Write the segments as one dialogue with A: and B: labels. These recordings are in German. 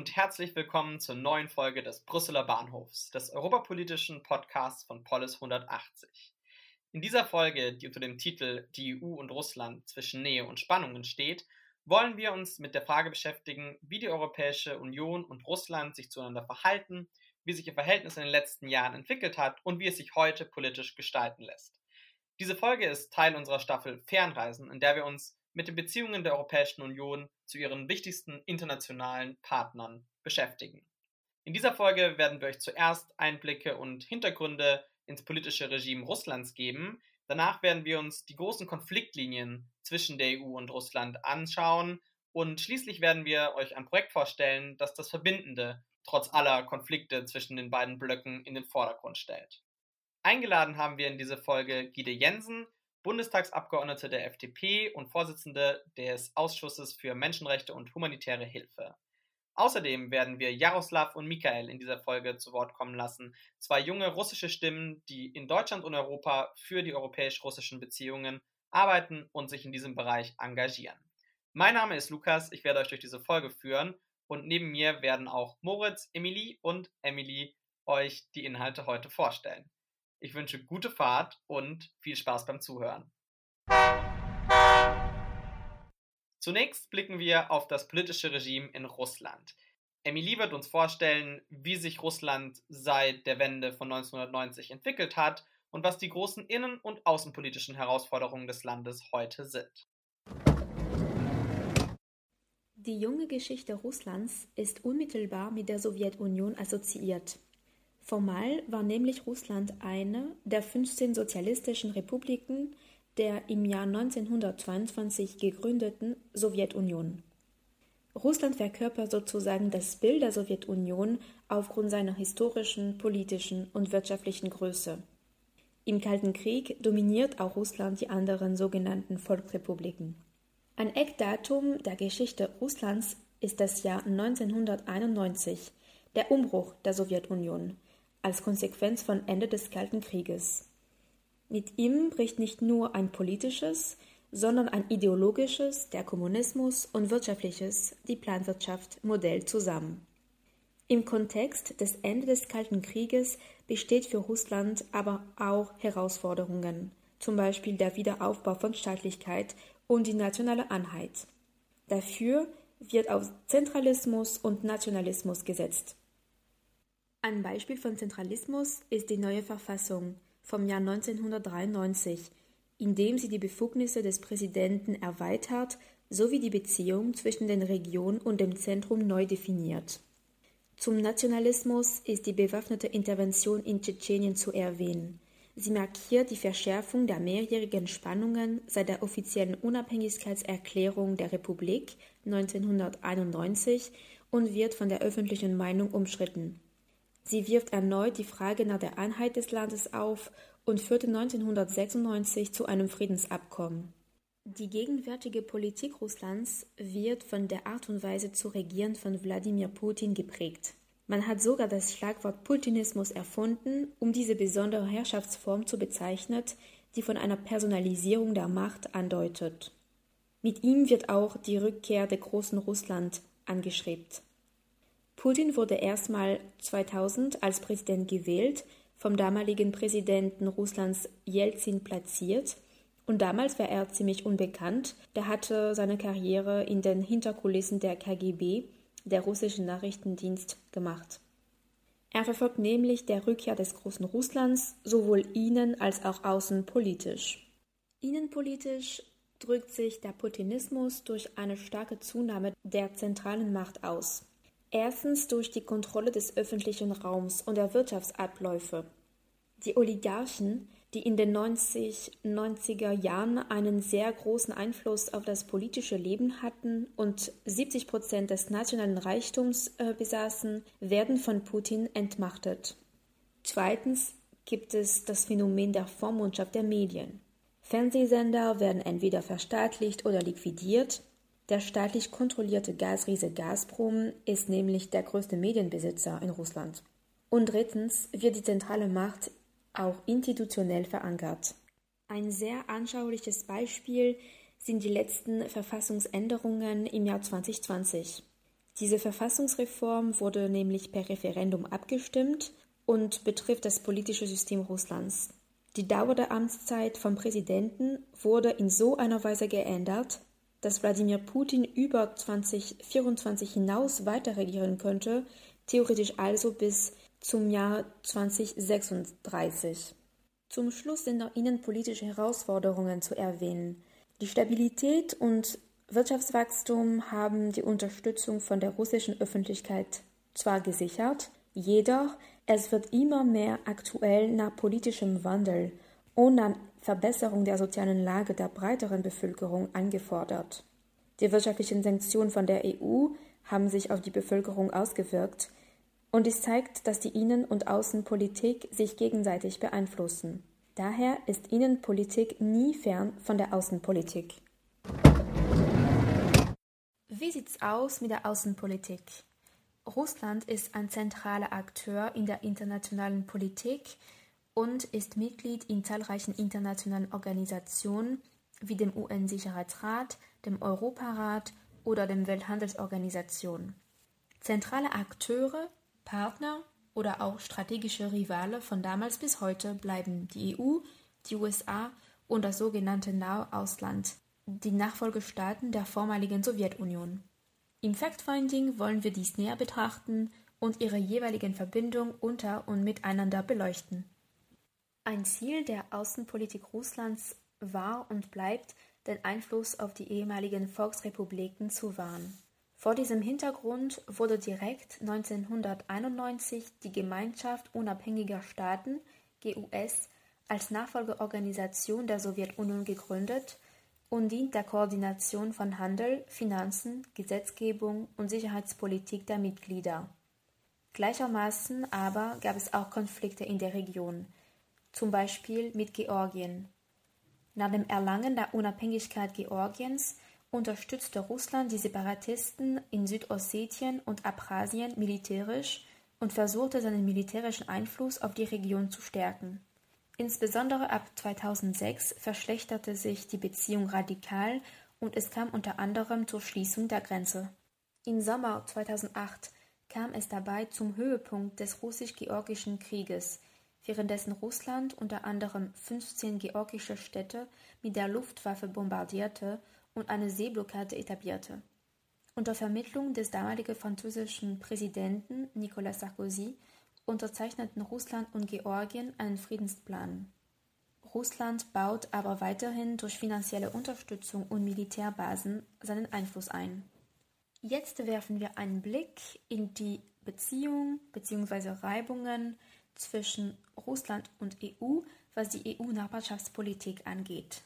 A: Und herzlich willkommen zur neuen Folge des Brüsseler Bahnhofs, des europapolitischen Podcasts von Polis 180. In dieser Folge, die unter dem Titel Die EU und Russland zwischen Nähe und Spannungen steht, wollen wir uns mit der Frage beschäftigen, wie die Europäische Union und Russland sich zueinander verhalten, wie sich ihr Verhältnis in den letzten Jahren entwickelt hat und wie es sich heute politisch gestalten lässt. Diese Folge ist Teil unserer Staffel Fernreisen, in der wir uns mit den Beziehungen der Europäischen Union zu ihren wichtigsten internationalen Partnern beschäftigen. In dieser Folge werden wir euch zuerst Einblicke und Hintergründe ins politische Regime Russlands geben. Danach werden wir uns die großen Konfliktlinien zwischen der EU und Russland anschauen und schließlich werden wir euch ein Projekt vorstellen, das das Verbindende trotz aller Konflikte zwischen den beiden Blöcken in den Vordergrund stellt. Eingeladen haben wir in diese Folge Gide Jensen, Bundestagsabgeordnete der FDP und Vorsitzende des Ausschusses für Menschenrechte und humanitäre Hilfe. Außerdem werden wir Jaroslav und Michael in dieser Folge zu Wort kommen lassen, zwei junge russische Stimmen, die in Deutschland und Europa für die europäisch-russischen Beziehungen arbeiten und sich in diesem Bereich engagieren. Mein Name ist Lukas, ich werde euch durch diese Folge führen und neben mir werden auch Moritz, Emilie und Emily euch die Inhalte heute vorstellen. Ich wünsche gute Fahrt und viel Spaß beim Zuhören. Zunächst blicken wir auf das politische Regime in Russland. Emilie wird uns vorstellen, wie sich Russland seit der Wende von 1990 entwickelt hat und was die großen innen- und außenpolitischen Herausforderungen des Landes heute sind.
B: Die junge Geschichte Russlands ist unmittelbar mit der Sowjetunion assoziiert. Formal war nämlich Russland eine der 15 sozialistischen Republiken der im Jahr 1922 gegründeten Sowjetunion. Russland verkörpert sozusagen das Bild der Sowjetunion aufgrund seiner historischen, politischen und wirtschaftlichen Größe. Im Kalten Krieg dominiert auch Russland die anderen sogenannten Volksrepubliken. Ein Eckdatum der Geschichte Russlands ist das Jahr 1991, der Umbruch der Sowjetunion, als Konsequenz von Ende des Kalten Krieges. Mit ihm bricht nicht nur ein politisches, sondern ein ideologisches, der Kommunismus und wirtschaftliches, die Planwirtschaft, Modell zusammen. Im Kontext des Ende des Kalten Krieges besteht für Russland aber auch Herausforderungen, zum Beispiel der Wiederaufbau von Staatlichkeit und die nationale Einheit. Dafür wird auf Zentralismus und Nationalismus gesetzt. Ein Beispiel von Zentralismus ist die neue Verfassung vom Jahr 1993, in dem sie die Befugnisse des Präsidenten erweitert sowie die Beziehung zwischen den Regionen und dem Zentrum neu definiert. Zum Nationalismus ist die bewaffnete Intervention in Tschetschenien zu erwähnen. Sie markiert die Verschärfung der mehrjährigen Spannungen seit der offiziellen Unabhängigkeitserklärung der Republik 1991 und wird von der öffentlichen Meinung umstritten. Sie wirft erneut die Frage nach der Einheit des Landes auf und führte 1996 zu einem Friedensabkommen. Die gegenwärtige Politik Russlands wird von der Art und Weise zu regieren von Wladimir Putin geprägt. Man hat sogar das Schlagwort Putinismus erfunden, um diese besondere Herrschaftsform zu bezeichnen, die von einer Personalisierung der Macht andeutet. Mit ihm wird auch die Rückkehr der großen Russland angeschrieben. Putin wurde erstmal 2000 als Präsident gewählt, vom damaligen Präsidenten Russlands Jelzin platziert, und damals war er ziemlich unbekannt. Der hatte seine Karriere in den Hinterkulissen der KGB der russischen Nachrichtendienst gemacht. Er verfolgt nämlich der Rückkehr des großen Russlands sowohl innen als auch außenpolitisch. Innenpolitisch drückt sich der Putinismus durch eine starke Zunahme der zentralen Macht aus. Erstens durch die Kontrolle des öffentlichen Raums und der Wirtschaftsabläufe. Die Oligarchen die in den 90, 90er Jahren einen sehr großen Einfluss auf das politische Leben hatten und 70 Prozent des nationalen Reichtums äh, besaßen, werden von Putin entmachtet. Zweitens gibt es das Phänomen der Vormundschaft der Medien. Fernsehsender werden entweder verstaatlicht oder liquidiert. Der staatlich kontrollierte Gasriese Gazprom ist nämlich der größte Medienbesitzer in Russland. Und drittens wird die zentrale Macht auch institutionell verankert. Ein sehr anschauliches Beispiel sind die letzten Verfassungsänderungen im Jahr 2020. Diese Verfassungsreform wurde nämlich per Referendum abgestimmt und betrifft das politische System Russlands. Die Dauer der Amtszeit vom Präsidenten wurde in so einer Weise geändert, dass Wladimir Putin über 2024 hinaus weiter regieren könnte, theoretisch also bis zum Jahr 2036. Zum Schluss sind noch innenpolitische Herausforderungen zu erwähnen. Die Stabilität und Wirtschaftswachstum haben die Unterstützung von der russischen Öffentlichkeit zwar gesichert, jedoch es wird immer mehr aktuell nach politischem Wandel und nach Verbesserung der sozialen Lage der breiteren Bevölkerung angefordert. Die wirtschaftlichen Sanktionen von der EU haben sich auf die Bevölkerung ausgewirkt, und es zeigt, dass die Innen- und Außenpolitik sich gegenseitig beeinflussen. Daher ist Innenpolitik nie fern von der Außenpolitik. Wie sieht's aus mit der Außenpolitik? Russland ist ein zentraler Akteur in der internationalen Politik und ist Mitglied in zahlreichen internationalen Organisationen wie dem UN-Sicherheitsrat, dem Europarat oder dem Welthandelsorganisation. Zentrale Akteure Partner oder auch strategische Rivale von damals bis heute bleiben die EU, die USA und das sogenannte Nahe Ausland, die Nachfolgestaaten der vormaligen Sowjetunion. Im Fact-Finding wollen wir dies näher betrachten und ihre jeweiligen Verbindungen unter und miteinander beleuchten. Ein Ziel der Außenpolitik Russlands war und bleibt, den Einfluss auf die ehemaligen Volksrepubliken zu wahren. Vor diesem Hintergrund wurde direkt 1991 die Gemeinschaft unabhängiger Staaten (GUS) als Nachfolgeorganisation der Sowjetunion gegründet und dient der Koordination von Handel, Finanzen, Gesetzgebung und Sicherheitspolitik der Mitglieder. Gleichermaßen aber gab es auch Konflikte in der Region, zum Beispiel mit Georgien. Nach dem Erlangen der Unabhängigkeit Georgiens unterstützte Russland die Separatisten in Südossetien und Abchasien militärisch und versuchte seinen militärischen Einfluss auf die Region zu stärken. Insbesondere ab 2006 verschlechterte sich die Beziehung radikal und es kam unter anderem zur Schließung der Grenze. Im Sommer 2008 kam es dabei zum Höhepunkt des russisch-georgischen Krieges, währenddessen Russland unter anderem 15 georgische Städte mit der Luftwaffe bombardierte und eine Seeblockade etablierte. Unter Vermittlung des damaligen französischen Präsidenten Nicolas Sarkozy unterzeichneten Russland und Georgien einen Friedensplan. Russland baut aber weiterhin durch finanzielle Unterstützung und Militärbasen seinen Einfluss ein. Jetzt werfen wir einen Blick in die Beziehung bzw. Reibungen zwischen Russland und EU, was die EU-Nachbarschaftspolitik angeht.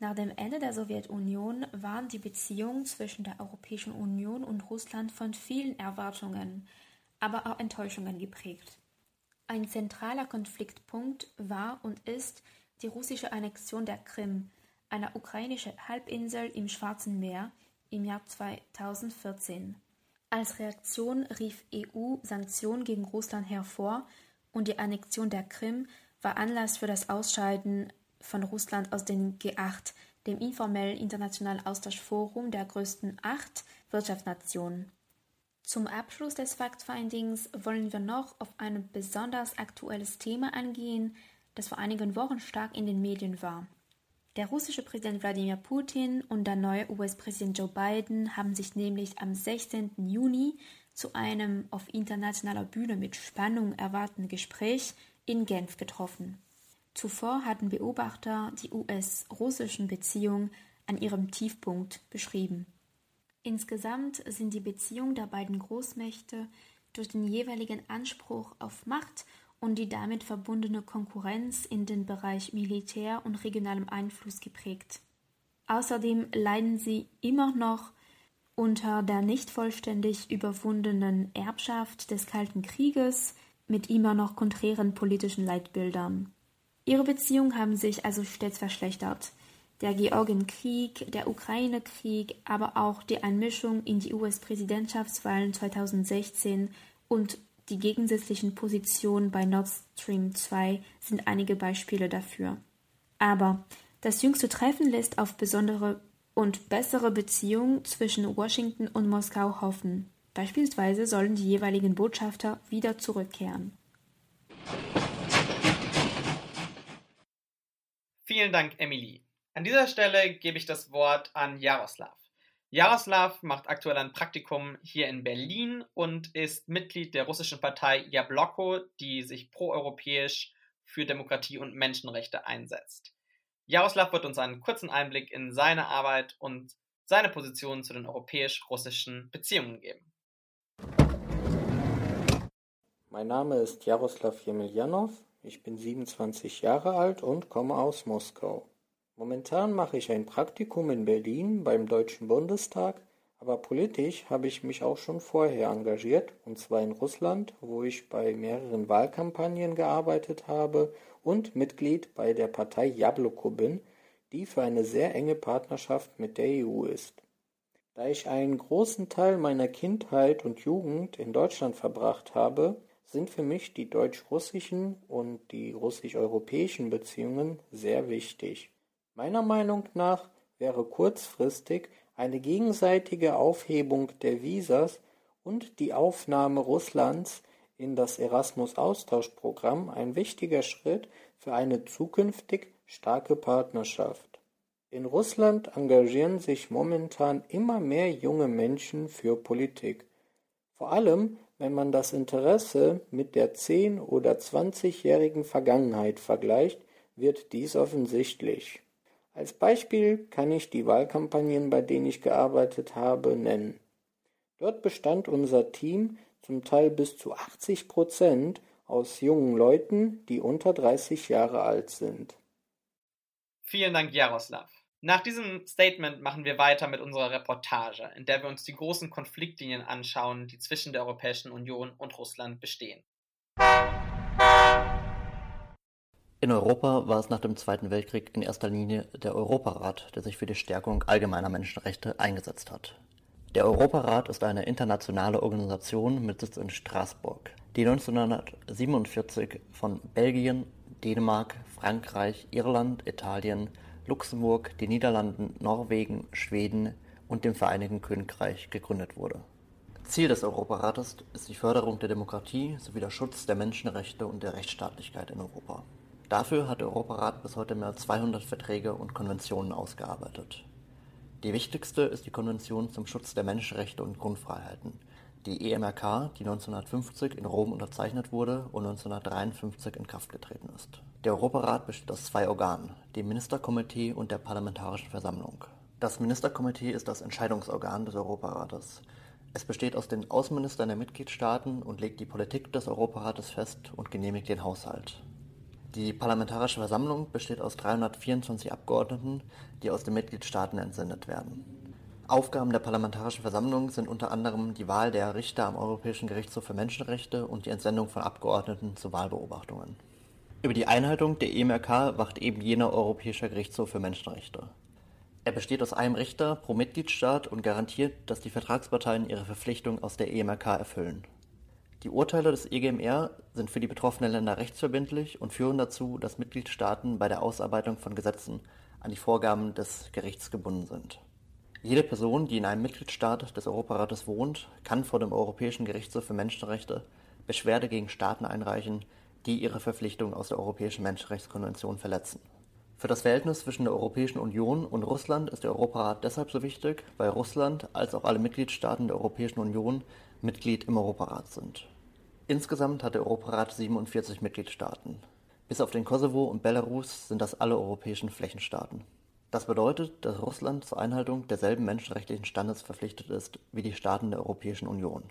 B: Nach dem Ende der Sowjetunion waren die Beziehungen zwischen der Europäischen Union und Russland von vielen Erwartungen, aber auch Enttäuschungen geprägt. Ein zentraler Konfliktpunkt war und ist die russische Annexion der Krim, einer ukrainischen Halbinsel im Schwarzen Meer, im Jahr 2014. Als Reaktion rief EU Sanktionen gegen Russland hervor und die Annexion der Krim war Anlass für das Ausscheiden von Russland aus dem G8, dem informellen internationalen Austauschforum der größten acht Wirtschaftsnationen. Zum Abschluss des Fact-Findings wollen wir noch auf ein besonders aktuelles Thema eingehen, das vor einigen Wochen stark in den Medien war. Der russische Präsident Wladimir Putin und der neue US-Präsident Joe Biden haben sich nämlich am 16. Juni zu einem auf internationaler Bühne mit Spannung erwarteten Gespräch in Genf getroffen. Zuvor hatten Beobachter die US-russischen Beziehungen an ihrem Tiefpunkt beschrieben. Insgesamt sind die Beziehungen der beiden Großmächte durch den jeweiligen Anspruch auf Macht und die damit verbundene Konkurrenz in den Bereich Militär und regionalem Einfluss geprägt. Außerdem leiden sie immer noch unter der nicht vollständig überwundenen Erbschaft des Kalten Krieges mit immer noch konträren politischen Leitbildern. Ihre Beziehungen haben sich also stets verschlechtert. Der Georgienkrieg, der Ukraine-Krieg, aber auch die Einmischung in die US-Präsidentschaftswahlen 2016 und die gegensätzlichen Positionen bei Nord Stream 2 sind einige Beispiele dafür. Aber das jüngste Treffen lässt auf besondere und bessere Beziehungen zwischen Washington und Moskau hoffen. Beispielsweise sollen die jeweiligen Botschafter wieder zurückkehren.
A: Vielen Dank, Emily. An dieser Stelle gebe ich das Wort an Jaroslav. Jaroslav macht aktuell ein Praktikum hier in Berlin und ist Mitglied der russischen Partei Jabloko, die sich proeuropäisch für Demokratie und Menschenrechte einsetzt. Jaroslav wird uns einen kurzen Einblick in seine Arbeit und seine Position zu den europäisch-russischen Beziehungen geben.
C: Mein Name ist Jaroslav Jemiljanov, ich bin 27 Jahre alt und komme aus Moskau. Momentan mache ich ein Praktikum in Berlin beim Deutschen Bundestag, aber politisch habe ich mich auch schon vorher engagiert, und zwar in Russland, wo ich bei mehreren Wahlkampagnen gearbeitet habe und Mitglied bei der Partei Jabloko bin, die für eine sehr enge Partnerschaft mit der EU ist. Da ich einen großen Teil meiner Kindheit und Jugend in Deutschland verbracht habe, sind für mich die deutsch-russischen und die russisch-europäischen Beziehungen sehr wichtig. Meiner Meinung nach wäre kurzfristig eine gegenseitige Aufhebung der Visas und die Aufnahme Russlands in das Erasmus-Austauschprogramm ein wichtiger Schritt für eine zukünftig starke Partnerschaft. In Russland engagieren sich momentan immer mehr junge Menschen für Politik. Vor allem, wenn man das Interesse mit der zehn- oder zwanzigjährigen Vergangenheit vergleicht, wird dies offensichtlich. Als Beispiel kann ich die Wahlkampagnen, bei denen ich gearbeitet habe, nennen. Dort bestand unser Team zum Teil bis zu 80 Prozent aus jungen Leuten, die unter 30 Jahre alt sind.
A: Vielen Dank, Jaroslav. Nach diesem Statement machen wir weiter mit unserer Reportage, in der wir uns die großen Konfliktlinien anschauen, die zwischen der Europäischen Union und Russland bestehen.
D: In Europa war es nach dem Zweiten Weltkrieg in erster Linie der Europarat, der sich für die Stärkung allgemeiner Menschenrechte eingesetzt hat. Der Europarat ist eine internationale Organisation mit Sitz in Straßburg, die 1947 von Belgien, Dänemark, Frankreich, Irland, Italien, Luxemburg, den Niederlanden, Norwegen, Schweden und dem Vereinigten Königreich gegründet wurde. Ziel des Europarates ist die Förderung der Demokratie sowie der Schutz der Menschenrechte und der Rechtsstaatlichkeit in Europa. Dafür hat der Europarat bis heute mehr als 200 Verträge und Konventionen ausgearbeitet. Die wichtigste ist die Konvention zum Schutz der Menschenrechte und Grundfreiheiten, die EMRK, die 1950 in Rom unterzeichnet wurde und 1953 in Kraft getreten ist. Der Europarat besteht aus zwei Organen, dem Ministerkomitee und der Parlamentarischen Versammlung. Das Ministerkomitee ist das Entscheidungsorgan des Europarates. Es besteht aus den Außenministern der Mitgliedstaaten und legt die Politik des Europarates fest und genehmigt den Haushalt. Die Parlamentarische Versammlung besteht aus 324 Abgeordneten, die aus den Mitgliedstaaten entsendet werden. Aufgaben der Parlamentarischen Versammlung sind unter anderem die Wahl der Richter am Europäischen Gerichtshof für Menschenrechte und die Entsendung von Abgeordneten zu Wahlbeobachtungen. Über die Einhaltung der EMRK wacht eben jener Europäischer Gerichtshof für Menschenrechte. Er besteht aus einem Richter pro Mitgliedstaat und garantiert, dass die Vertragsparteien ihre Verpflichtung aus der EMRK erfüllen. Die Urteile des EGMR sind für die betroffenen Länder rechtsverbindlich und führen dazu, dass Mitgliedstaaten bei der Ausarbeitung von Gesetzen an die Vorgaben des Gerichts gebunden sind. Jede Person, die in einem Mitgliedstaat des Europarates wohnt, kann vor dem Europäischen Gerichtshof für Menschenrechte Beschwerde gegen Staaten einreichen, die ihre Verpflichtungen aus der Europäischen Menschenrechtskonvention verletzen. Für das Verhältnis zwischen der Europäischen Union und Russland ist der Europarat deshalb so wichtig, weil Russland als auch alle Mitgliedstaaten der Europäischen Union Mitglied im Europarat sind. Insgesamt hat der Europarat 47 Mitgliedstaaten. Bis auf den Kosovo und Belarus sind das alle europäischen Flächenstaaten. Das bedeutet, dass Russland zur Einhaltung derselben menschenrechtlichen Standards verpflichtet ist wie die Staaten der Europäischen Union.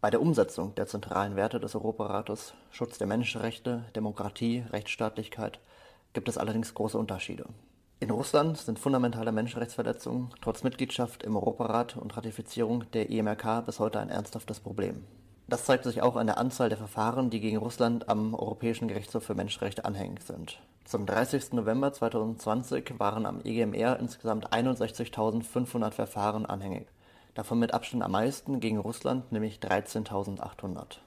D: Bei der Umsetzung der zentralen Werte des Europarates, Schutz der Menschenrechte, Demokratie, Rechtsstaatlichkeit, gibt es allerdings große Unterschiede. In Russland sind fundamentale Menschenrechtsverletzungen trotz Mitgliedschaft im Europarat und Ratifizierung der EMRK bis heute ein ernsthaftes Problem. Das zeigt sich auch an der Anzahl der Verfahren, die gegen Russland am Europäischen Gerichtshof für Menschenrechte anhängig sind. Zum 30. November 2020 waren am EGMR insgesamt 61.500 Verfahren anhängig, davon mit Abstand am meisten gegen Russland, nämlich 13.800.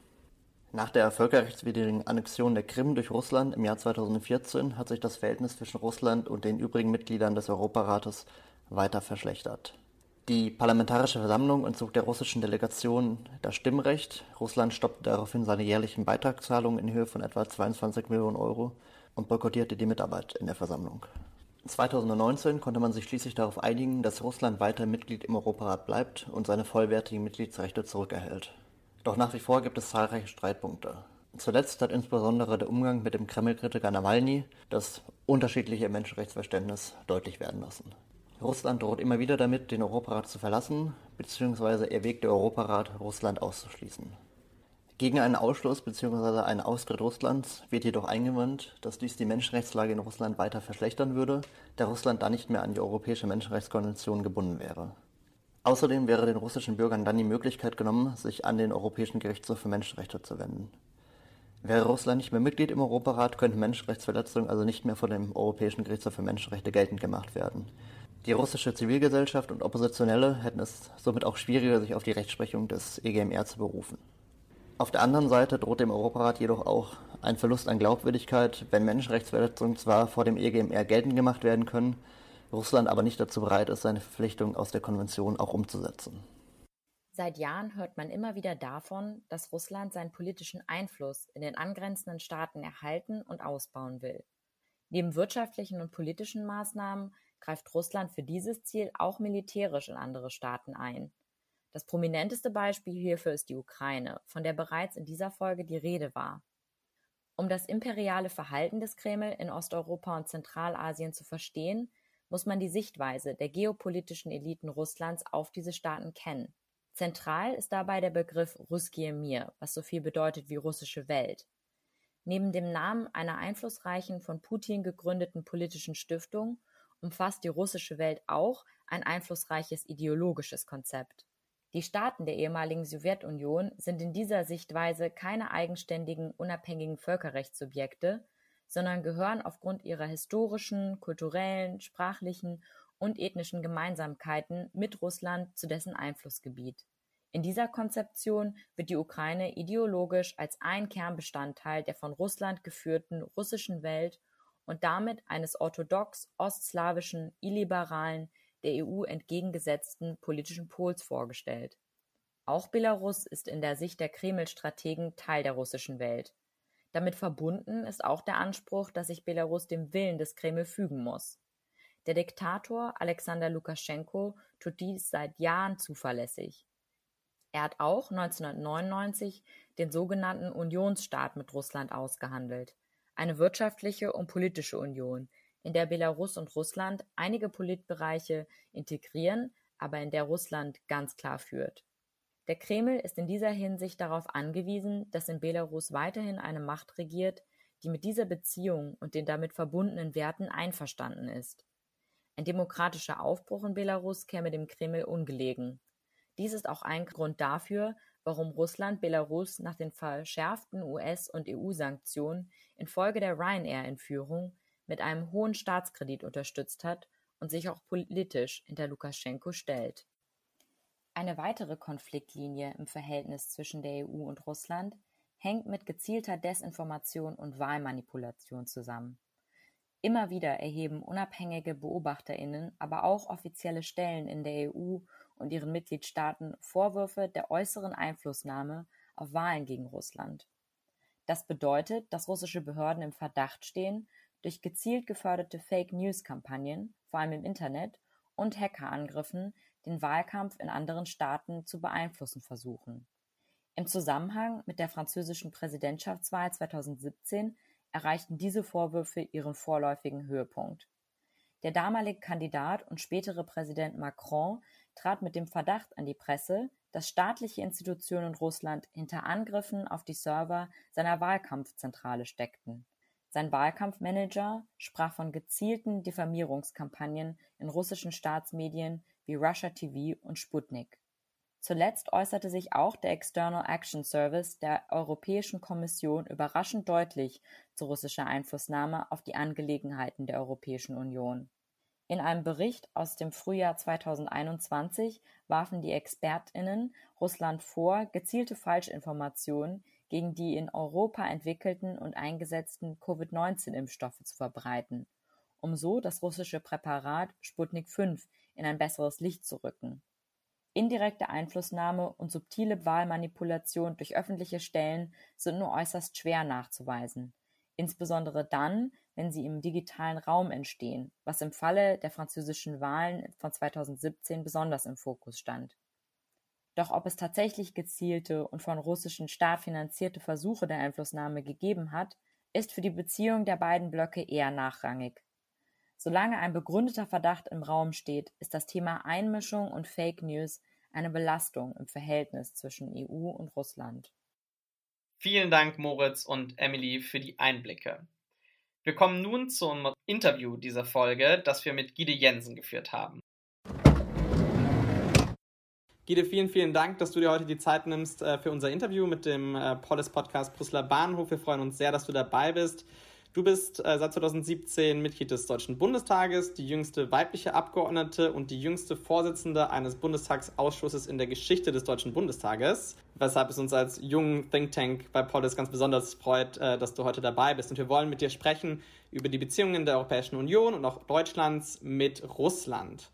D: Nach der völkerrechtswidrigen Annexion der Krim durch Russland im Jahr 2014 hat sich das Verhältnis zwischen Russland und den übrigen Mitgliedern des Europarates weiter verschlechtert. Die Parlamentarische Versammlung entzog der russischen Delegation das Stimmrecht. Russland stoppte daraufhin seine jährlichen Beitragszahlungen in Höhe von etwa 22 Millionen Euro und boykottierte die Mitarbeit in der Versammlung. 2019 konnte man sich schließlich darauf einigen, dass Russland weiter Mitglied im Europarat bleibt und seine vollwertigen Mitgliedsrechte zurückerhält. Doch nach wie vor gibt es zahlreiche Streitpunkte. Zuletzt hat insbesondere der Umgang mit dem Kreml-Kritiker Nawalny das unterschiedliche Menschenrechtsverständnis deutlich werden lassen. Russland droht immer wieder damit, den Europarat zu verlassen, beziehungsweise erwägt der Europarat, Russland auszuschließen. Gegen einen Ausschluss bzw. einen Austritt Russlands wird jedoch eingewandt, dass dies die Menschenrechtslage in Russland weiter verschlechtern würde, da Russland dann nicht mehr an die Europäische Menschenrechtskonvention gebunden wäre. Außerdem wäre den russischen Bürgern dann die Möglichkeit genommen, sich an den Europäischen Gerichtshof für Menschenrechte zu wenden. Wäre Russland nicht mehr Mitglied im Europarat, könnten Menschenrechtsverletzungen also nicht mehr vor dem Europäischen Gerichtshof für Menschenrechte geltend gemacht werden. Die russische Zivilgesellschaft und Oppositionelle hätten es somit auch schwieriger, sich auf die Rechtsprechung des EGMR zu berufen. Auf der anderen Seite droht dem Europarat jedoch auch ein Verlust an Glaubwürdigkeit, wenn Menschenrechtsverletzungen zwar vor dem EGMR geltend gemacht werden können, Russland aber nicht dazu bereit ist, seine Verpflichtungen aus der Konvention auch umzusetzen.
E: Seit Jahren hört man immer wieder davon, dass Russland seinen politischen Einfluss in den angrenzenden Staaten erhalten und ausbauen will. Neben wirtschaftlichen und politischen Maßnahmen greift Russland für dieses Ziel auch militärisch in andere Staaten ein. Das prominenteste Beispiel hierfür ist die Ukraine, von der bereits in dieser Folge die Rede war. Um das imperiale Verhalten des Kreml in Osteuropa und Zentralasien zu verstehen, muss man die Sichtweise der geopolitischen Eliten Russlands auf diese Staaten kennen. Zentral ist dabei der Begriff Russkie Mir, was so viel bedeutet wie russische Welt. Neben dem Namen einer einflussreichen, von Putin gegründeten politischen Stiftung umfasst die russische Welt auch ein einflussreiches ideologisches Konzept. Die Staaten der ehemaligen Sowjetunion sind in dieser Sichtweise keine eigenständigen, unabhängigen Völkerrechtssubjekte, sondern gehören aufgrund ihrer historischen, kulturellen, sprachlichen und ethnischen Gemeinsamkeiten mit Russland zu dessen Einflussgebiet. In dieser Konzeption wird die Ukraine ideologisch als ein Kernbestandteil der von Russland geführten russischen Welt und damit eines orthodox ostslawischen, illiberalen, der EU entgegengesetzten politischen Pols vorgestellt. Auch Belarus ist in der Sicht der Kreml-Strategen Teil der russischen Welt. Damit verbunden ist auch der Anspruch, dass sich Belarus dem Willen des Kreml fügen muss. Der Diktator Alexander Lukaschenko tut dies seit Jahren zuverlässig. Er hat auch 1999 den sogenannten Unionsstaat mit Russland ausgehandelt, eine wirtschaftliche und politische Union, in der Belarus und Russland einige Politbereiche integrieren, aber in der Russland ganz klar führt. Der Kreml ist in dieser Hinsicht darauf angewiesen, dass in Belarus weiterhin eine Macht regiert, die mit dieser Beziehung und den damit verbundenen Werten einverstanden ist. Ein demokratischer Aufbruch in Belarus käme dem Kreml ungelegen. Dies ist auch ein Grund dafür, warum Russland Belarus nach den verschärften US- und EU-Sanktionen infolge der Ryanair-Entführung mit einem hohen Staatskredit unterstützt hat und sich auch politisch hinter Lukaschenko stellt. Eine weitere Konfliktlinie im Verhältnis zwischen der EU und Russland hängt mit gezielter Desinformation und Wahlmanipulation zusammen. Immer wieder erheben unabhängige Beobachterinnen, aber auch offizielle Stellen in der EU und ihren Mitgliedstaaten Vorwürfe der äußeren Einflussnahme auf Wahlen gegen Russland. Das bedeutet, dass russische Behörden im Verdacht stehen, durch gezielt geförderte Fake-News-Kampagnen, vor allem im Internet, und Hackerangriffen den Wahlkampf in anderen Staaten zu beeinflussen versuchen. Im Zusammenhang mit der französischen Präsidentschaftswahl 2017 erreichten diese Vorwürfe ihren vorläufigen Höhepunkt. Der damalige Kandidat und spätere Präsident Macron trat mit dem Verdacht an die Presse, dass staatliche Institutionen in Russland hinter Angriffen auf die Server seiner Wahlkampfzentrale steckten. Sein Wahlkampfmanager sprach von gezielten Diffamierungskampagnen in russischen Staatsmedien wie Russia TV und Sputnik. Zuletzt äußerte sich auch der External Action Service der Europäischen Kommission überraschend deutlich zu russischer Einflussnahme auf die Angelegenheiten der Europäischen Union. In einem Bericht aus dem Frühjahr 2021 warfen die ExpertInnen Russland vor, gezielte Falschinformationen gegen die in Europa entwickelten und eingesetzten Covid-19-Impfstoffe zu verbreiten, um so das russische Präparat Sputnik V in ein besseres Licht zu rücken. Indirekte Einflussnahme und subtile Wahlmanipulation durch öffentliche Stellen sind nur äußerst schwer nachzuweisen, insbesondere dann, wenn sie im digitalen Raum entstehen, was im Falle der französischen Wahlen von 2017 besonders im Fokus stand. Doch ob es tatsächlich gezielte und von russischen Staat finanzierte Versuche der Einflussnahme gegeben hat, ist für die Beziehung der beiden Blöcke eher nachrangig. Solange ein begründeter Verdacht im Raum steht, ist das Thema Einmischung und Fake News eine Belastung im Verhältnis zwischen EU und Russland.
A: Vielen Dank, Moritz und Emily, für die Einblicke. Wir kommen nun zum Interview dieser Folge, das wir mit Gide Jensen geführt haben. Gide, vielen, vielen Dank, dass du dir heute die Zeit nimmst äh, für unser Interview mit dem äh, Polis Podcast Brüsseler Bahnhof. Wir freuen uns sehr, dass du dabei bist. Du bist äh, seit 2017 Mitglied des Deutschen Bundestages, die jüngste weibliche Abgeordnete und die jüngste Vorsitzende eines Bundestagsausschusses in der Geschichte des Deutschen Bundestages, weshalb es uns als jungen Think Tank bei Polis ganz besonders freut, äh, dass du heute dabei bist. Und wir wollen mit dir sprechen über die Beziehungen der Europäischen Union und auch Deutschlands mit Russland.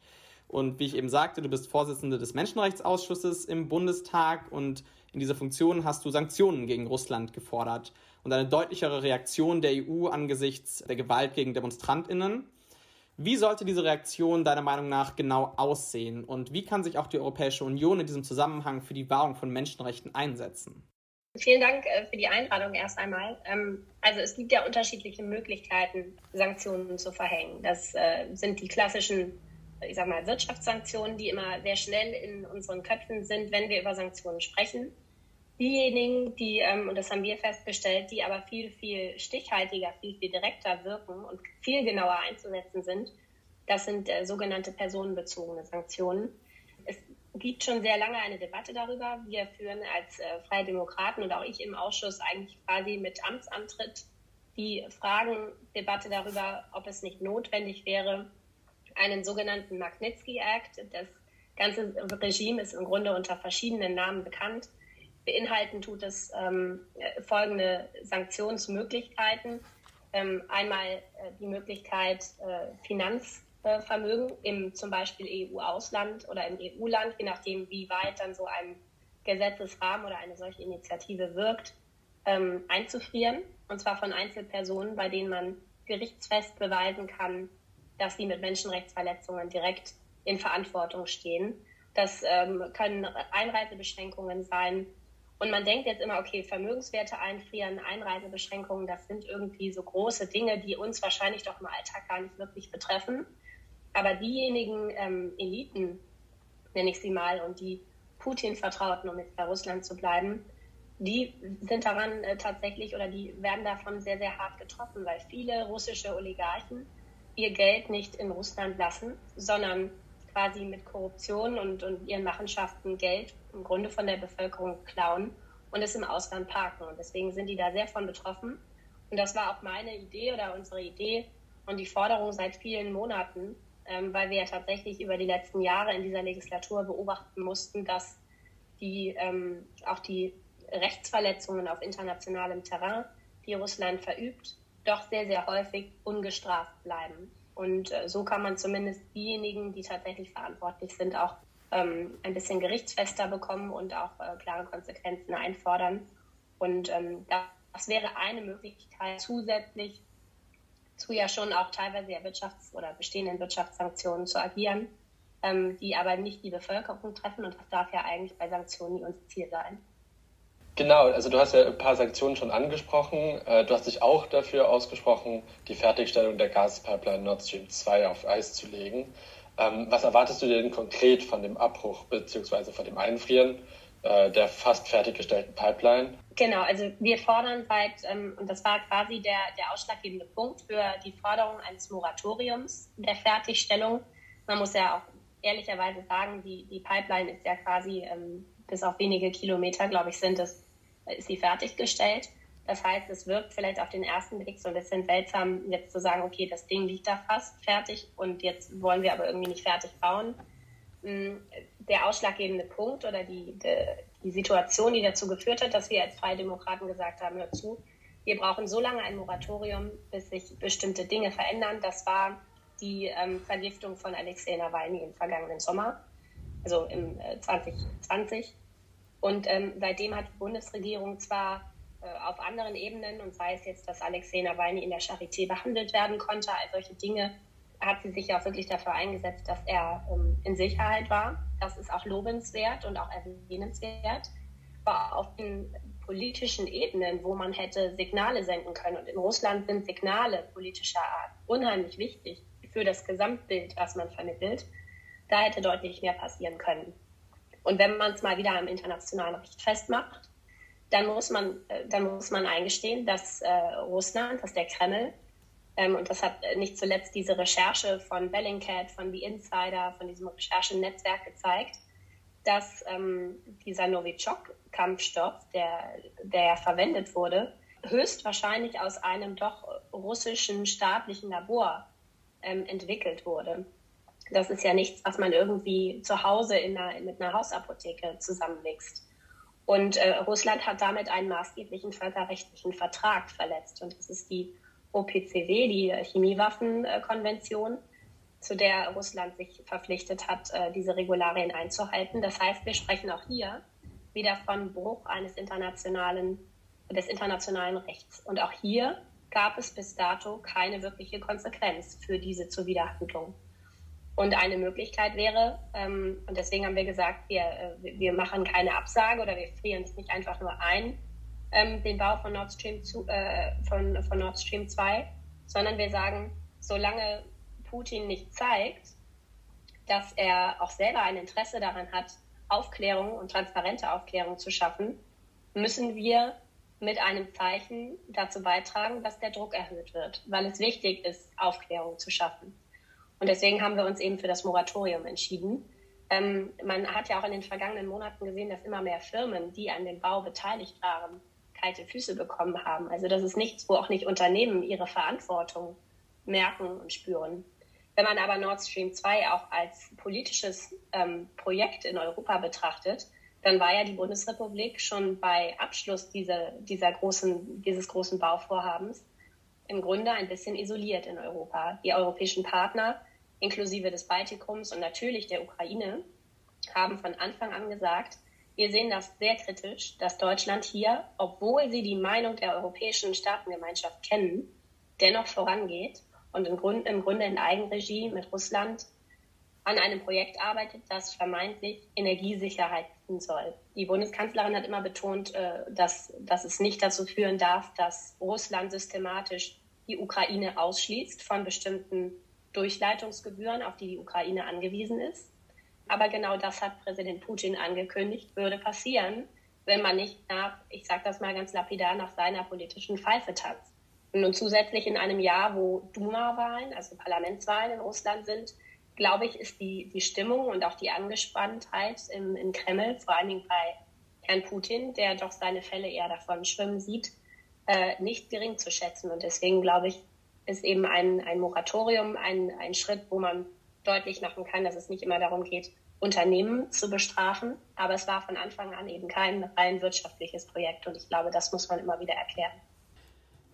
A: Und wie ich eben sagte, du bist Vorsitzende des Menschenrechtsausschusses im Bundestag und in dieser Funktion hast du Sanktionen gegen Russland gefordert und eine deutlichere Reaktion der EU angesichts der Gewalt gegen Demonstrantinnen. Wie sollte diese Reaktion deiner Meinung nach genau aussehen und wie kann sich auch die Europäische Union in diesem Zusammenhang für die Wahrung von Menschenrechten einsetzen?
F: Vielen Dank äh, für die Einladung erst einmal. Ähm, also es gibt ja unterschiedliche Möglichkeiten, Sanktionen zu verhängen. Das äh, sind die klassischen, ich sag mal, Wirtschaftssanktionen, die immer sehr schnell in unseren Köpfen sind, wenn wir über Sanktionen sprechen. Diejenigen, die, ähm, und das haben wir festgestellt, die aber viel, viel stichhaltiger, viel, viel direkter wirken und viel genauer einzusetzen sind, das sind äh, sogenannte personenbezogene Sanktionen. Es gibt schon sehr lange eine Debatte darüber. Wir führen als äh, Freie Demokraten und auch ich im Ausschuss eigentlich quasi mit Amtsantritt die Fragendebatte darüber, ob es nicht notwendig wäre, einen sogenannten Magnitsky Act. Das ganze Regime ist im Grunde unter verschiedenen Namen bekannt beinhalten tut es ähm, folgende Sanktionsmöglichkeiten. Ähm, einmal äh, die Möglichkeit, äh, Finanzvermögen äh, im zum Beispiel EU-Ausland oder im EU-Land, je nachdem, wie weit dann so ein Gesetzesrahmen oder eine solche Initiative wirkt, ähm, einzufrieren. Und zwar von Einzelpersonen, bei denen man gerichtsfest beweisen kann, dass sie mit Menschenrechtsverletzungen direkt in Verantwortung stehen. Das ähm, können Einreisebeschränkungen sein, und man denkt jetzt immer, okay, Vermögenswerte einfrieren, Einreisebeschränkungen, das sind irgendwie so große Dinge, die uns wahrscheinlich doch im Alltag gar nicht wirklich betreffen. Aber diejenigen ähm, Eliten, nenne ich sie mal, und die Putin vertrauten, um jetzt bei Russland zu bleiben, die sind daran äh, tatsächlich oder die werden davon sehr, sehr hart getroffen, weil viele russische Oligarchen ihr Geld nicht in Russland lassen, sondern quasi mit Korruption und, und ihren Machenschaften Geld im Grunde von der Bevölkerung klauen und es im Ausland parken. Und deswegen sind die da sehr von betroffen. Und das war auch meine Idee oder unsere Idee und die Forderung seit vielen Monaten, ähm, weil wir ja tatsächlich über die letzten Jahre in dieser Legislatur beobachten mussten, dass die, ähm, auch die Rechtsverletzungen auf internationalem Terrain, die Russland verübt, doch sehr, sehr häufig ungestraft bleiben. Und äh, so kann man zumindest diejenigen, die tatsächlich verantwortlich sind, auch ähm, ein bisschen gerichtsfester bekommen und auch äh, klare Konsequenzen einfordern. Und ähm, das wäre eine Möglichkeit zusätzlich zu ja schon auch teilweise ja Wirtschafts- oder bestehenden Wirtschaftssanktionen zu agieren, ähm, die aber nicht die Bevölkerung treffen. Und das darf ja eigentlich bei Sanktionen nie unser Ziel sein.
G: Genau, also du hast ja ein paar Sanktionen schon angesprochen. Äh, du hast dich auch dafür ausgesprochen, die Fertigstellung der Gaspipeline Nord Stream 2 auf Eis zu legen. Ähm, was erwartest du denn konkret von dem Abbruch bzw. von dem Einfrieren äh, der fast fertiggestellten Pipeline?
F: Genau, also wir fordern seit, ähm, und das war quasi der, der ausschlaggebende Punkt für die Forderung eines Moratoriums der Fertigstellung. Man muss ja auch ehrlicherweise sagen, die, die Pipeline ist ja quasi ähm, bis auf wenige Kilometer, glaube ich, sind es ist sie fertiggestellt. Das heißt, es wirkt vielleicht auf den ersten Blick so ein bisschen seltsam, jetzt zu sagen, okay, das Ding liegt da fast fertig und jetzt wollen wir aber irgendwie nicht fertig bauen. Mm, der ausschlaggebende Punkt oder die, die, die Situation, die dazu geführt hat, dass wir als Freie Demokraten gesagt haben, hör zu, wir brauchen so lange ein Moratorium, bis sich bestimmte Dinge verändern. Das war die ähm, Vergiftung von Alexei Nawalny im vergangenen Sommer. also im 2020. Und ähm, seitdem hat die Bundesregierung zwar äh, auf anderen Ebenen, und sei es jetzt, dass Alexei Nawalny in der Charité behandelt werden konnte, all solche Dinge, hat sie sich ja auch wirklich dafür eingesetzt, dass er ähm, in Sicherheit war. Das ist auch lobenswert und auch erwähnenswert. Aber auf den politischen Ebenen, wo man hätte Signale senden können, und in Russland sind Signale politischer Art unheimlich wichtig für das Gesamtbild, was man vermittelt, da hätte deutlich mehr passieren können. Und wenn man es mal wieder am internationalen Recht festmacht, dann muss man, äh, dann muss man eingestehen, dass äh, Russland, dass der Kreml, ähm, und das hat nicht zuletzt diese Recherche von Bellingcat, von The Insider, von diesem Recherchenetzwerk gezeigt, dass ähm, dieser Novichok-Kampfstoff, der, der verwendet wurde, höchstwahrscheinlich aus einem doch russischen staatlichen Labor ähm, entwickelt wurde. Das ist ja nichts, was man irgendwie zu Hause in einer, mit einer Hausapotheke zusammenmixt. Und äh, Russland hat damit einen maßgeblichen völkerrechtlichen Vertrag verletzt. Und das ist die OPCW, die Chemiewaffenkonvention, zu der Russland sich verpflichtet hat, äh, diese Regularien einzuhalten. Das heißt, wir sprechen auch hier wieder von Bruch eines internationalen, des internationalen Rechts. Und auch hier gab es bis dato keine wirkliche Konsequenz für diese Zuwiderhandlung. Und eine Möglichkeit wäre, ähm, und deswegen haben wir gesagt, wir, äh, wir machen keine Absage oder wir frieren es nicht einfach nur ein, ähm, den Bau von Nord Stream zu, äh, von, von Nord Stream 2, sondern wir sagen, solange Putin nicht zeigt, dass er auch selber ein Interesse daran hat, Aufklärung und transparente Aufklärung zu schaffen, müssen wir mit einem Zeichen dazu beitragen, dass der Druck erhöht wird, weil es wichtig ist, Aufklärung zu schaffen. Und deswegen haben wir uns eben für das Moratorium entschieden. Ähm, man hat ja auch in den vergangenen Monaten gesehen, dass immer mehr Firmen, die an dem Bau beteiligt waren, kalte Füße bekommen haben. Also das ist nichts, wo auch nicht Unternehmen ihre Verantwortung merken und spüren. Wenn man aber Nord Stream 2 auch als politisches ähm, Projekt in Europa betrachtet, dann war ja die Bundesrepublik schon bei Abschluss dieser, dieser großen, dieses großen Bauvorhabens im Grunde ein bisschen isoliert in Europa. Die europäischen Partner inklusive des Baltikums und natürlich der Ukraine, haben von Anfang an gesagt, wir sehen das sehr kritisch, dass Deutschland hier, obwohl sie die Meinung der europäischen Staatengemeinschaft kennen, dennoch vorangeht und im Grunde, im Grunde in Eigenregie mit Russland an einem Projekt arbeitet, das vermeintlich Energiesicherheit bieten soll. Die Bundeskanzlerin hat immer betont, äh, dass, dass es nicht dazu führen darf, dass Russland systematisch die Ukraine ausschließt von bestimmten Durchleitungsgebühren, auf die die Ukraine angewiesen ist. Aber genau das hat Präsident Putin angekündigt, würde passieren, wenn man nicht nach, ich sage das mal ganz lapidar, nach seiner politischen Pfeife tanzt. Und nun zusätzlich in einem Jahr, wo Duma-Wahlen, also Parlamentswahlen in Russland sind, glaube ich, ist die, die Stimmung und auch die Angespanntheit im, im Kreml, vor allen Dingen bei Herrn Putin, der doch seine Fälle eher davon schwimmen sieht, äh, nicht gering zu schätzen. Und deswegen glaube ich, ist eben ein, ein Moratorium ein, ein Schritt, wo man deutlich machen kann, dass es nicht immer darum geht, Unternehmen zu bestrafen. Aber es war von Anfang an eben kein rein wirtschaftliches Projekt. Und ich glaube, das muss man immer wieder erklären.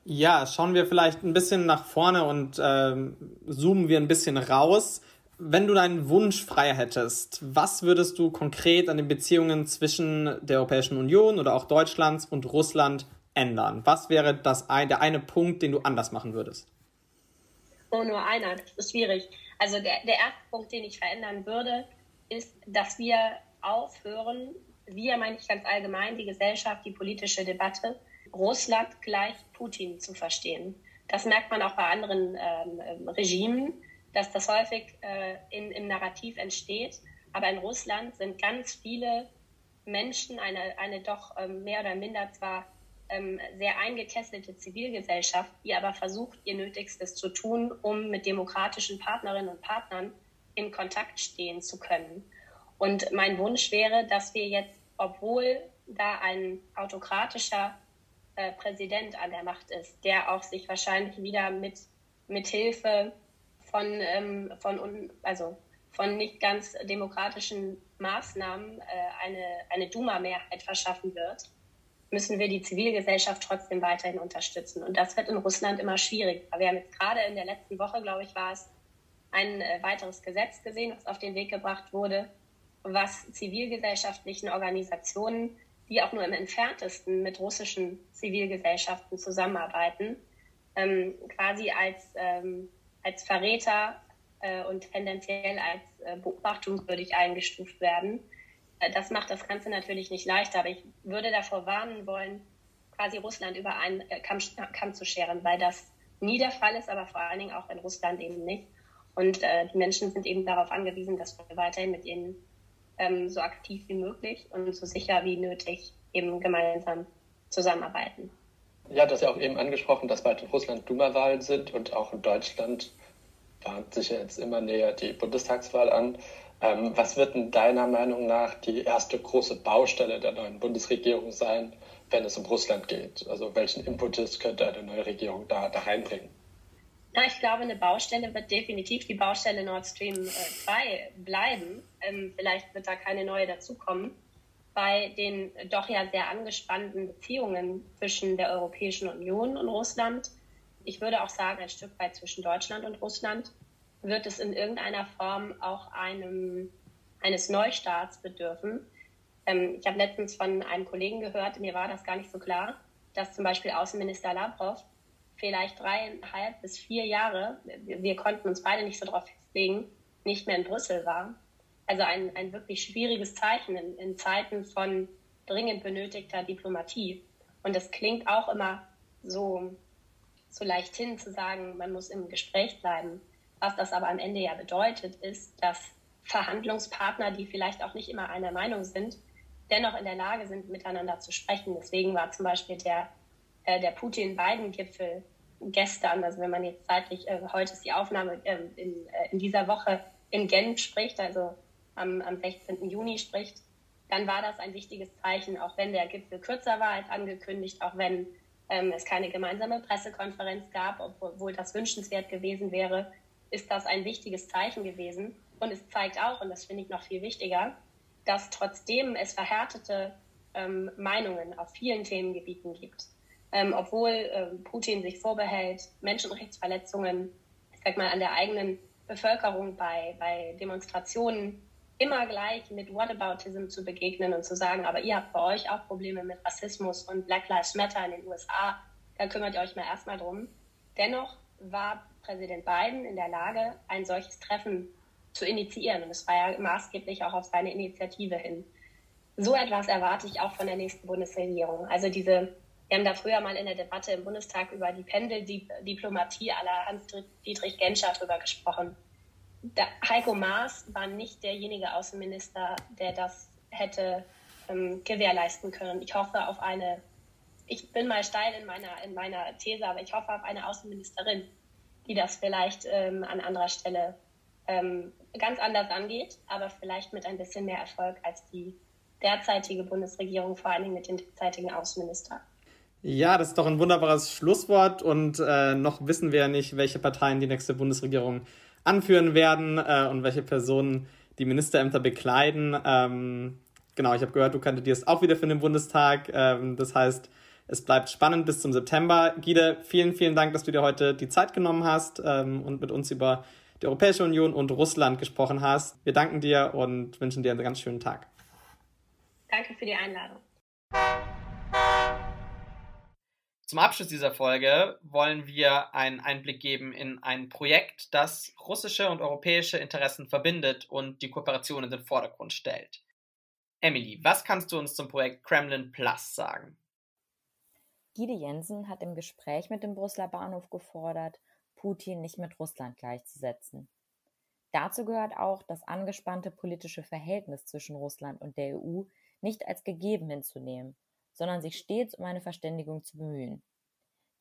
A: Ja, schauen wir vielleicht ein bisschen nach vorne und ähm, zoomen wir ein bisschen raus. Wenn du deinen Wunsch frei hättest, was würdest du konkret an den Beziehungen zwischen der Europäischen Union oder auch Deutschlands und Russland ändern? Was wäre das der eine Punkt, den du anders machen würdest?
F: Oh, nur einer, das ist schwierig. Also der, der erste Punkt, den ich verändern würde, ist, dass wir aufhören, wir meine ich ganz allgemein, die Gesellschaft, die politische Debatte, Russland gleich Putin zu verstehen. Das merkt man auch bei anderen ähm, Regimen, dass das häufig äh, in, im Narrativ entsteht. Aber in Russland sind ganz viele Menschen, eine, eine doch ähm, mehr oder minder zwar ähm, sehr eingekesselte Zivilgesellschaft, die aber versucht, ihr Nötigstes zu tun, um mit demokratischen Partnerinnen und Partnern in Kontakt stehen zu können. Und mein Wunsch wäre, dass wir jetzt, obwohl da ein autokratischer äh, Präsident an der Macht ist, der auch sich wahrscheinlich wieder mit, mit Hilfe von, ähm, von, also von nicht ganz demokratischen Maßnahmen äh, eine, eine Duma-Mehrheit verschaffen wird, müssen wir die Zivilgesellschaft trotzdem weiterhin unterstützen. Und das wird in Russland immer schwierig. Wir haben jetzt gerade in der letzten Woche, glaube ich, war es, ein äh, weiteres Gesetz gesehen, was auf den Weg gebracht wurde, was zivilgesellschaftlichen Organisationen, die auch nur im entferntesten mit russischen Zivilgesellschaften zusammenarbeiten, ähm, quasi als, ähm, als Verräter äh, und tendenziell als äh, beobachtungswürdig eingestuft werden. Das macht das Ganze natürlich nicht leichter, aber ich würde davor warnen wollen, quasi Russland über einen äh, Kamm, Kamm zu scheren, weil das nie der Fall ist, aber vor allen Dingen auch in Russland eben nicht. Und äh, die Menschen sind eben darauf angewiesen, dass wir weiterhin mit ihnen ähm, so aktiv wie möglich und so sicher wie nötig eben gemeinsam zusammenarbeiten.
G: Ja, das ja auch eben angesprochen, dass bald in Russland Duma-Wahlen sind und auch in Deutschland bahnt sich jetzt immer näher die Bundestagswahl an. Ähm, was wird denn deiner Meinung nach die erste große Baustelle der neuen Bundesregierung sein, wenn es um Russland geht? Also welchen Impetus könnte eine neue Regierung da, da reinbringen?
F: Na, ich glaube, eine Baustelle wird definitiv die Baustelle Nord Stream äh, 2 bleiben. Ähm, vielleicht wird da keine neue dazukommen. Bei den doch ja sehr angespannten Beziehungen zwischen der Europäischen Union und Russland, ich würde auch sagen, ein Stück weit zwischen Deutschland und Russland, wird es in irgendeiner Form auch einem, eines Neustarts bedürfen. Ähm, ich habe letztens von einem Kollegen gehört, mir war das gar nicht so klar, dass zum Beispiel Außenminister Lavrov vielleicht dreieinhalb bis vier Jahre, wir, konnten uns beide nicht so darauf festlegen, nicht mehr in Brüssel war. Also ein, ein wirklich schwieriges Zeichen in, in Zeiten von dringend benötigter Diplomatie. Und es klingt auch immer so, so leicht hin zu sagen, man muss im Gespräch bleiben. Was das aber am Ende ja bedeutet, ist, dass Verhandlungspartner, die vielleicht auch nicht immer einer Meinung sind, dennoch in der Lage sind, miteinander zu sprechen. Deswegen war zum Beispiel der äh, der Putin-Biden-Gipfel gestern, also wenn man jetzt zeitlich, äh, heute ist die Aufnahme äh, in, in, dieser Woche in Genf spricht, also am, am 16. Juni spricht, dann war das ein wichtiges Zeichen, auch wenn der Gipfel kürzer war als angekündigt, auch wenn ähm, es keine gemeinsame Pressekonferenz gab, obwohl das wünschenswert gewesen wäre, ist das ein wichtiges Zeichen gewesen. Und es zeigt auch, und das finde ich noch viel wichtiger, dass trotzdem es verhärtete ähm, Meinungen auf vielen Themengebieten gibt ähm, obwohl ähm, Putin sich vorbehält, Menschenrechtsverletzungen, ich sag mal, an der eigenen Bevölkerung bei, bei Demonstrationen immer gleich mit Whataboutism zu begegnen und zu sagen, aber ihr habt bei euch auch Probleme mit Rassismus und Black Lives Matter in den USA, da kümmert ihr euch mal erstmal drum. Dennoch war Präsident Biden in der Lage, ein solches Treffen zu initiieren und es war ja maßgeblich auch auf seine Initiative hin. So etwas erwarte ich auch von der nächsten Bundesregierung. Also diese wir haben da früher mal in der Debatte im Bundestag über die Pendeldiplomatie aller Hans-Dietrich Genscher drüber gesprochen. Da, Heiko Maas war nicht derjenige Außenminister, der das hätte ähm, gewährleisten können. Ich hoffe auf eine, ich bin mal steil in meiner, in meiner These, aber ich hoffe auf eine Außenministerin, die das vielleicht ähm, an anderer Stelle ähm, ganz anders angeht, aber vielleicht mit ein bisschen mehr Erfolg als die derzeitige Bundesregierung, vor allen Dingen mit dem derzeitigen Außenminister.
A: Ja, das ist doch ein wunderbares Schlusswort und äh, noch wissen wir ja nicht, welche Parteien die nächste Bundesregierung anführen werden äh, und welche Personen die Ministerämter bekleiden. Ähm, genau, ich habe gehört, du kandidierst auch wieder für den Bundestag. Ähm, das heißt, es bleibt spannend bis zum September. Gide, vielen, vielen Dank, dass du dir heute die Zeit genommen hast ähm, und mit uns über die Europäische Union und Russland gesprochen hast. Wir danken dir und wünschen dir einen ganz schönen Tag.
F: Danke für die Einladung.
A: Zum Abschluss dieser Folge wollen wir einen Einblick geben in ein Projekt, das russische und europäische Interessen verbindet und die Kooperation in den Vordergrund stellt. Emily, was kannst du uns zum Projekt Kremlin Plus sagen?
E: Gide Jensen hat im Gespräch mit dem Brüsseler Bahnhof gefordert, Putin nicht mit Russland gleichzusetzen. Dazu gehört auch, das angespannte politische Verhältnis zwischen Russland und der EU nicht als gegeben hinzunehmen sondern sich stets um eine Verständigung zu bemühen.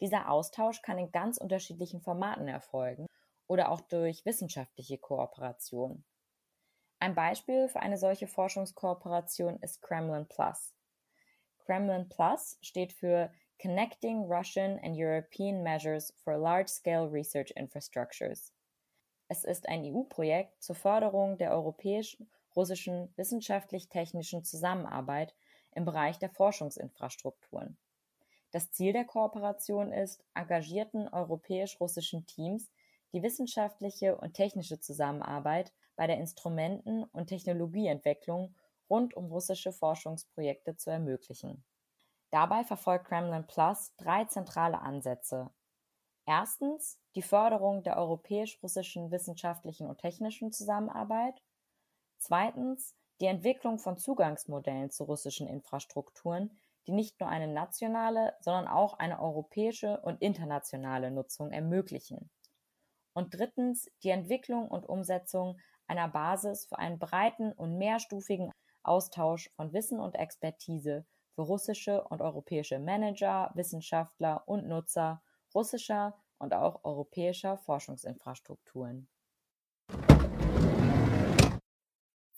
E: Dieser Austausch kann in ganz unterschiedlichen Formaten erfolgen oder auch durch wissenschaftliche Kooperation. Ein Beispiel für eine solche Forschungskooperation ist Kremlin Plus. Kremlin Plus steht für Connecting Russian and European Measures for Large-Scale Research Infrastructures. Es ist ein EU-Projekt zur Förderung der europäischen russischen wissenschaftlich-technischen Zusammenarbeit im Bereich der Forschungsinfrastrukturen. Das Ziel der Kooperation ist, engagierten europäisch-russischen Teams die wissenschaftliche und technische Zusammenarbeit bei der Instrumenten- und Technologieentwicklung rund um russische Forschungsprojekte zu ermöglichen. Dabei verfolgt Kremlin Plus drei zentrale Ansätze. Erstens die Förderung der europäisch-russischen wissenschaftlichen und technischen Zusammenarbeit. Zweitens die Entwicklung von Zugangsmodellen zu russischen Infrastrukturen, die nicht nur eine nationale, sondern auch eine europäische und internationale Nutzung ermöglichen. Und drittens die Entwicklung und Umsetzung einer Basis für einen breiten und mehrstufigen Austausch von Wissen und Expertise für russische und europäische Manager, Wissenschaftler und Nutzer russischer und auch europäischer Forschungsinfrastrukturen.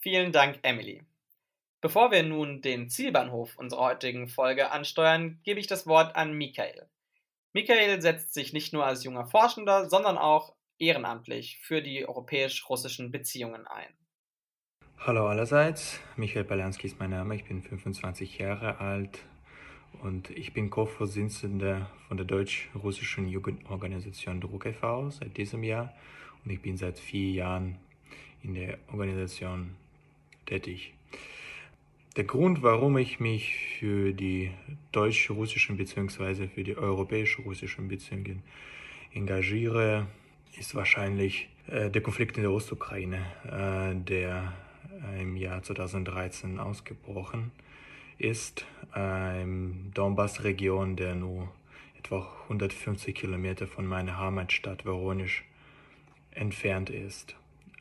A: Vielen Dank, Emily. Bevor wir nun den Zielbahnhof unserer heutigen Folge ansteuern, gebe ich das Wort an Michael. Michael setzt sich nicht nur als junger Forschender, sondern auch ehrenamtlich für die europäisch-russischen Beziehungen ein.
H: Hallo allerseits, Michael Balanski ist mein Name, ich bin 25 Jahre alt und ich bin Co-Vorsitzender von der deutsch-russischen Jugendorganisation Druck e.V. seit diesem Jahr und ich bin seit vier Jahren in der Organisation tätig. Der Grund, warum ich mich für die deutsch-russischen bzw. für die europäisch-russischen Beziehungen engagiere, ist wahrscheinlich äh, der Konflikt in der Ostukraine, äh, der im Jahr 2013 ausgebrochen ist, äh, im Donbass-Region, der nur etwa 150 Kilometer von meiner Heimatstadt Voronisch entfernt ist.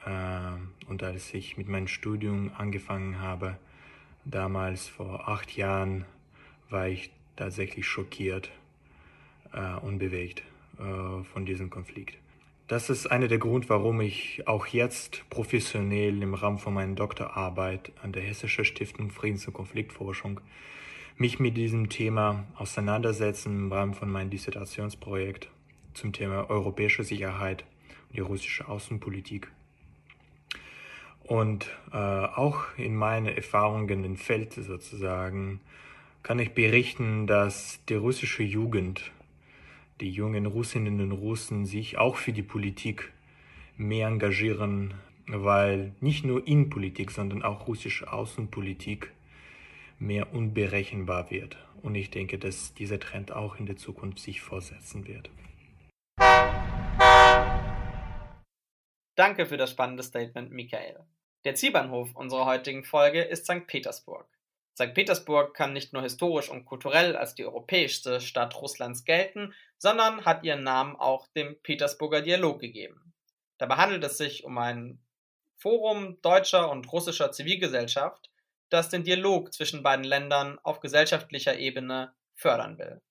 H: Äh, und als ich mit meinem Studium angefangen habe, damals vor acht Jahren, war ich tatsächlich schockiert äh, und bewegt äh, von diesem Konflikt. Das ist einer der Gründe, warum ich auch jetzt professionell im Rahmen von meiner Doktorarbeit an der Hessischen Stiftung Friedens- und Konfliktforschung mich mit diesem Thema auseinandersetzen im Rahmen von meinem Dissertationsprojekt zum Thema europäische Sicherheit und die russische Außenpolitik. Und äh, auch in meinen Erfahrungen im Feld sozusagen kann ich berichten, dass die russische Jugend die jungen Russinnen und Russen sich auch für die Politik mehr engagieren, weil nicht nur Innenpolitik, sondern auch russische Außenpolitik mehr unberechenbar wird. Und ich denke, dass dieser Trend auch in der Zukunft sich fortsetzen wird.
A: Danke für das spannende Statement, Michael. Der Zielbahnhof unserer heutigen Folge ist St. Petersburg. St. Petersburg kann nicht nur historisch und kulturell als die europäischste Stadt Russlands gelten, sondern hat ihren Namen auch dem Petersburger Dialog gegeben. Dabei handelt es sich um ein Forum deutscher und russischer Zivilgesellschaft, das den Dialog zwischen beiden Ländern auf gesellschaftlicher Ebene fördern will.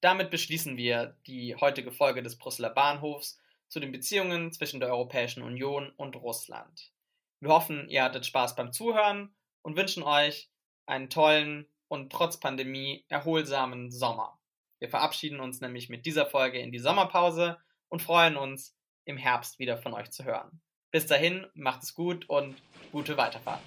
A: Damit beschließen wir die heutige Folge des Brüsseler Bahnhofs zu den Beziehungen zwischen der Europäischen Union und Russland. Wir hoffen, ihr hattet Spaß beim Zuhören und wünschen euch einen tollen und trotz Pandemie erholsamen Sommer. Wir verabschieden uns nämlich mit dieser Folge in die Sommerpause und freuen uns, im Herbst wieder von euch zu hören. Bis dahin, macht es gut und gute Weiterfahrt.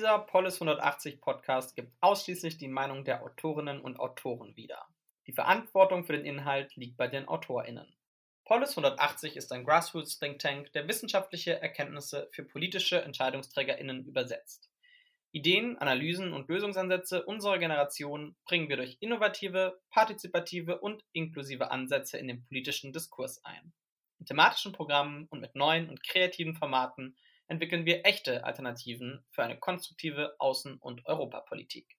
A: Dieser Polis 180 Podcast gibt ausschließlich die Meinung der Autorinnen und Autoren wieder. Die Verantwortung für den Inhalt liegt bei den AutorInnen. Polis 180 ist ein Grassroots Think Tank, der wissenschaftliche Erkenntnisse für politische EntscheidungsträgerInnen übersetzt. Ideen, Analysen und Lösungsansätze unserer Generation bringen wir durch innovative, partizipative und inklusive Ansätze in den politischen Diskurs ein. In thematischen Programmen und mit neuen und kreativen Formaten entwickeln wir echte Alternativen für eine konstruktive Außen- und Europapolitik.